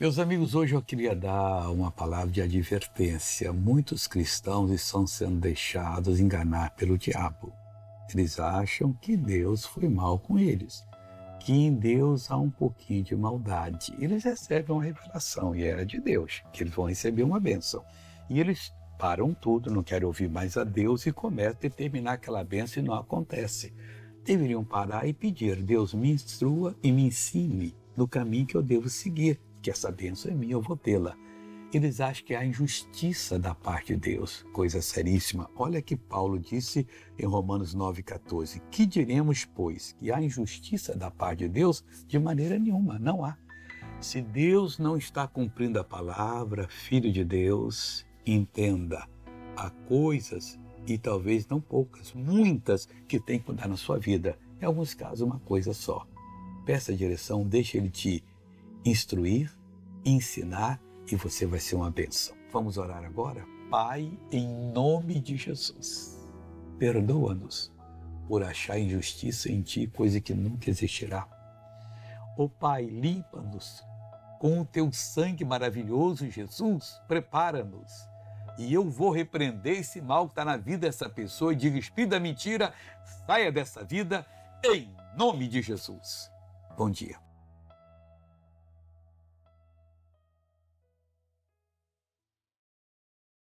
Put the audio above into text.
Meus amigos, hoje eu queria dar uma palavra de advertência. Muitos cristãos estão sendo deixados enganar pelo diabo. Eles acham que Deus foi mal com eles, que em Deus há um pouquinho de maldade. Eles recebem uma revelação e era de Deus, que eles vão receber uma bênção. E eles param tudo, não querem ouvir mais a Deus e começam a determinar aquela bênção e não acontece. Deveriam parar e pedir: Deus me instrua e me ensine no caminho que eu devo seguir que essa bênção é minha, eu vou tê-la. Eles acham que há injustiça da parte de Deus, coisa seríssima. Olha que Paulo disse em Romanos 9,14: Que diremos, pois, que há injustiça da parte de Deus? De maneira nenhuma, não há. Se Deus não está cumprindo a palavra, filho de Deus, entenda, há coisas, e talvez não poucas, muitas, que tem que mudar na sua vida. Em alguns casos, uma coisa só. Peça a direção, deixe ele te instruir, ensinar e você vai ser uma bênção. Vamos orar agora? Pai, em nome de Jesus, perdoa-nos por achar injustiça em Ti, coisa que nunca existirá. Ó oh, Pai, limpa-nos com o Teu sangue maravilhoso, Jesus, prepara-nos. E eu vou repreender esse mal que está na vida dessa pessoa e diga, espírito mentira, saia dessa vida, em nome de Jesus. Bom dia.